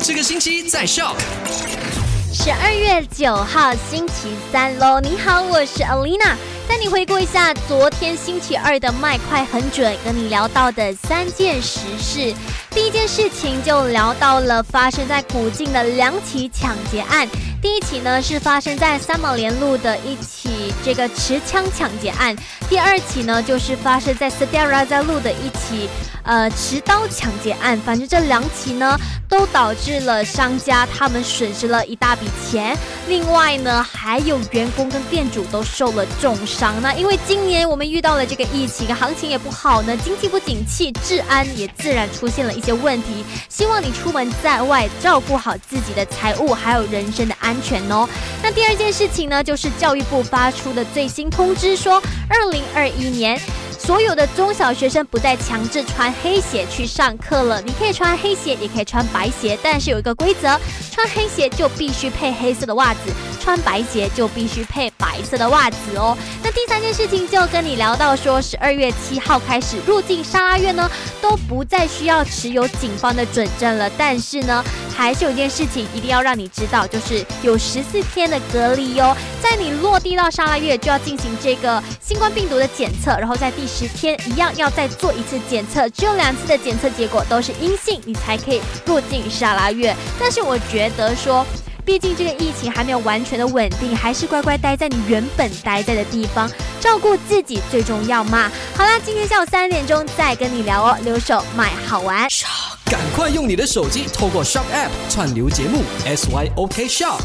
这个星期在 Shock。十二月九号星期三喽，你好，我是 Alina，带你回顾一下昨天星期二的麦快很准，跟你聊到的三件实事。第一件事情就聊到了发生在古晋的两起抢劫案。第一起呢是发生在三毛连路的一起这个持枪抢劫案，第二起呢就是发生在 Setiara 路的一起呃持刀抢劫案。反正这两起呢都导致了商家他们损失了一大笔钱，另外呢还有员工跟店主都受了重伤。那因为今年我们遇到了这个疫情，行情也不好呢，经济不景气，治安也自然出现了一些问题。希望你出门在外照顾好自己的财物还有人身的安。安全哦。那第二件事情呢，就是教育部发出的最新通知说，二零二一年所有的中小学生不再强制穿黑鞋去上课了。你可以穿黑鞋，也可以穿白鞋，但是有一个规则，穿黑鞋就必须配黑色的袜子，穿白鞋就必须配白色的袜子哦。第三件事情就跟你聊到说，十二月七号开始入境沙拉院呢，都不再需要持有警方的准证了。但是呢，还是有一件事情一定要让你知道，就是有十四天的隔离哟。在你落地到沙拉越，就要进行这个新冠病毒的检测，然后在第十天一样要再做一次检测，只有两次的检测结果都是阴性，你才可以入境沙拉越。但是我觉得说，毕竟这个疫情还没有完全的稳定，还是乖乖待在你原本待在的地方，照顾自己最重要嘛。好啦，今天下午三点钟再跟你聊哦。留守买好玩。赶快用你的手机透过 Shop App 串流节目 SYOK Shop。